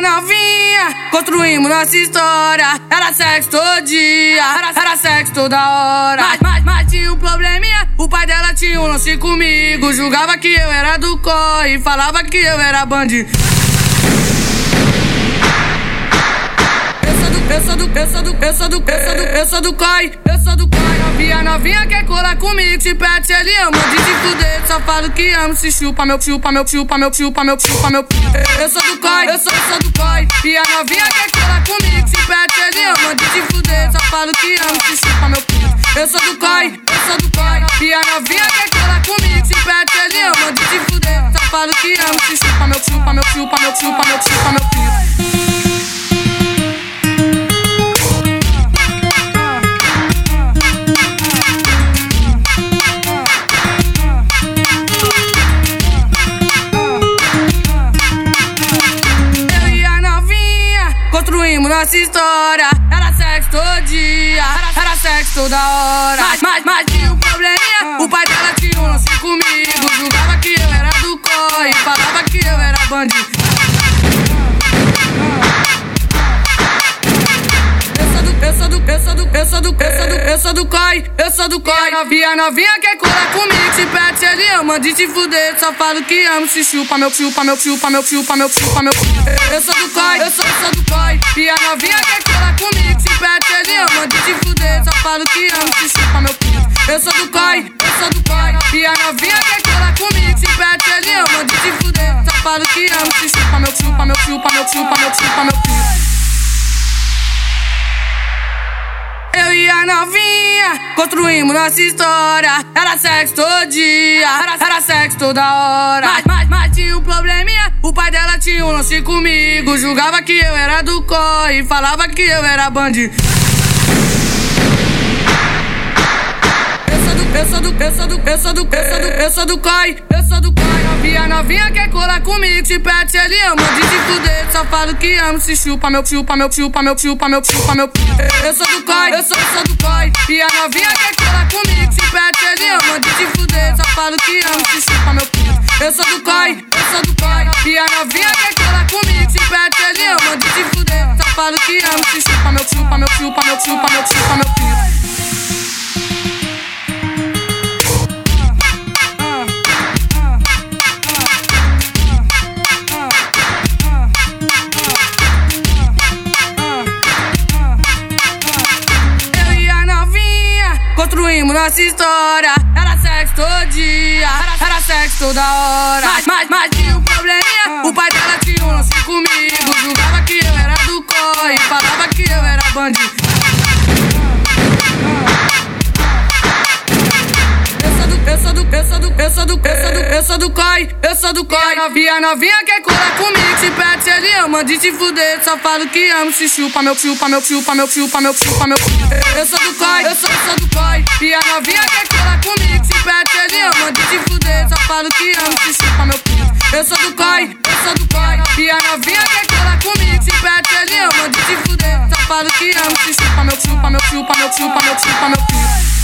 novinha, construímos nossa história. Era sexo todo dia, era, era sexo toda hora. Mas, mas, mas tinha um probleminha, o pai dela tinha um lance comigo. Julgava que eu era do corre, falava que eu era bandido. Eu sou do, eu sou do, eu sou do, eu sou do, eu sou do COI, eu sou do COI. Novinha, novinha quer colar comigo, te pede, ele ama de Só falo que amo, se chupa meu, chupa meu, chupa meu, chupa meu, chupa meu. Eu sou do COI, eu sou, sou do COI. E a novinha quer colar comigo, te pede, ele ama de te fuder. Só falo que amo, se chupa meu. Eu sou do COI, eu sou do COI. E a novinha quer colar comigo, te pede, ele ama de te fuder. Só falo que amo, se chupa meu, chupa meu, chupa meu, chupa meu, chupa meu. Nossa história. Era sexo todo dia, era, sexo toda hora. Mas, mas, mas tinha um probleminha, o pai dela tinha um lance comigo. Julgava que eu era do corre, falava que eu era bandido. Sou do, eu sou do, eu sou do, eu COI, eu sou do COI. Novinha, novinha quer colar comigo, se pede, ele ama de te fuder. Só falo que amo, se chupa meu, chupa meu, chupa meu, chupa meu, chupa meu. Eu sou do COI, eu sou, eu sou do COI. E a novinha quer colar comigo, se pede, ele ama de te fuder. Só falo que amo, se chupa meu. Eu sou do COI, eu sou do COI. E a novinha quer colar comigo, se pede, ele ama de te fuder. Só falo que amo, se chupa meu, chupa meu, chupa meu, chupa meu, chupa meu. Eu e a novinha construímos nossa história. Era sexo todo dia, era, era sexo toda hora. Mas, mas, mas tinha um probleminha, o pai dela tinha um lance comigo. Julgava que eu era do corre, falava que eu era bandido. Eu sou do, eu sou do, eu sou do, eu sou do, eu sou do COI, eu sou do COI. Novinha, novinha quer colar comigo, te pede, ele ama de te fuder. Só falo que amo, se chupa meu, chupa meu, chupa meu, chupa meu, chupa meu. Eu sou do COI, eu sou, sou do COI. E a novinha quer colar comigo, te pede, ele ama de te fuder. Só falo que amo, se chupa meu. Eu sou do COI, eu sou do COI. E a novinha quer colar comigo, te pede, ele ama de te fuder. Só falo que amo, se chupa meu, chupa meu, chupa meu, chupa meu, chupa meu. Nossa história. Era sexo todo dia, era, sexo toda hora. Mas, mas, mas tinha um probleminha, o pai dela tinha um lance comigo. Julgava que eu era do corre, falava que eu era bandido. Eu sou do, eu sou do, eu sou do, eu sou do, eu sou do COI, eu sou do COI. Novinha, novinha quer colar comigo, se pede, ele ama de te fuder. Só falo que amo, se chupa meu, chupa meu, chupa meu, chupa meu, chupa meu. Eu sou do COI, a novinha quer colar comigo, se pede, ele ama de te fuder. Só falo que amo, se chupa meu. Eu sou do COI, eu sou do COI. E a novinha quer colar comigo, se pede, ele ama de te fuder. Só falo que amo, se chupa meu, chupa meu, chupa meu, chupa meu, chupa meu.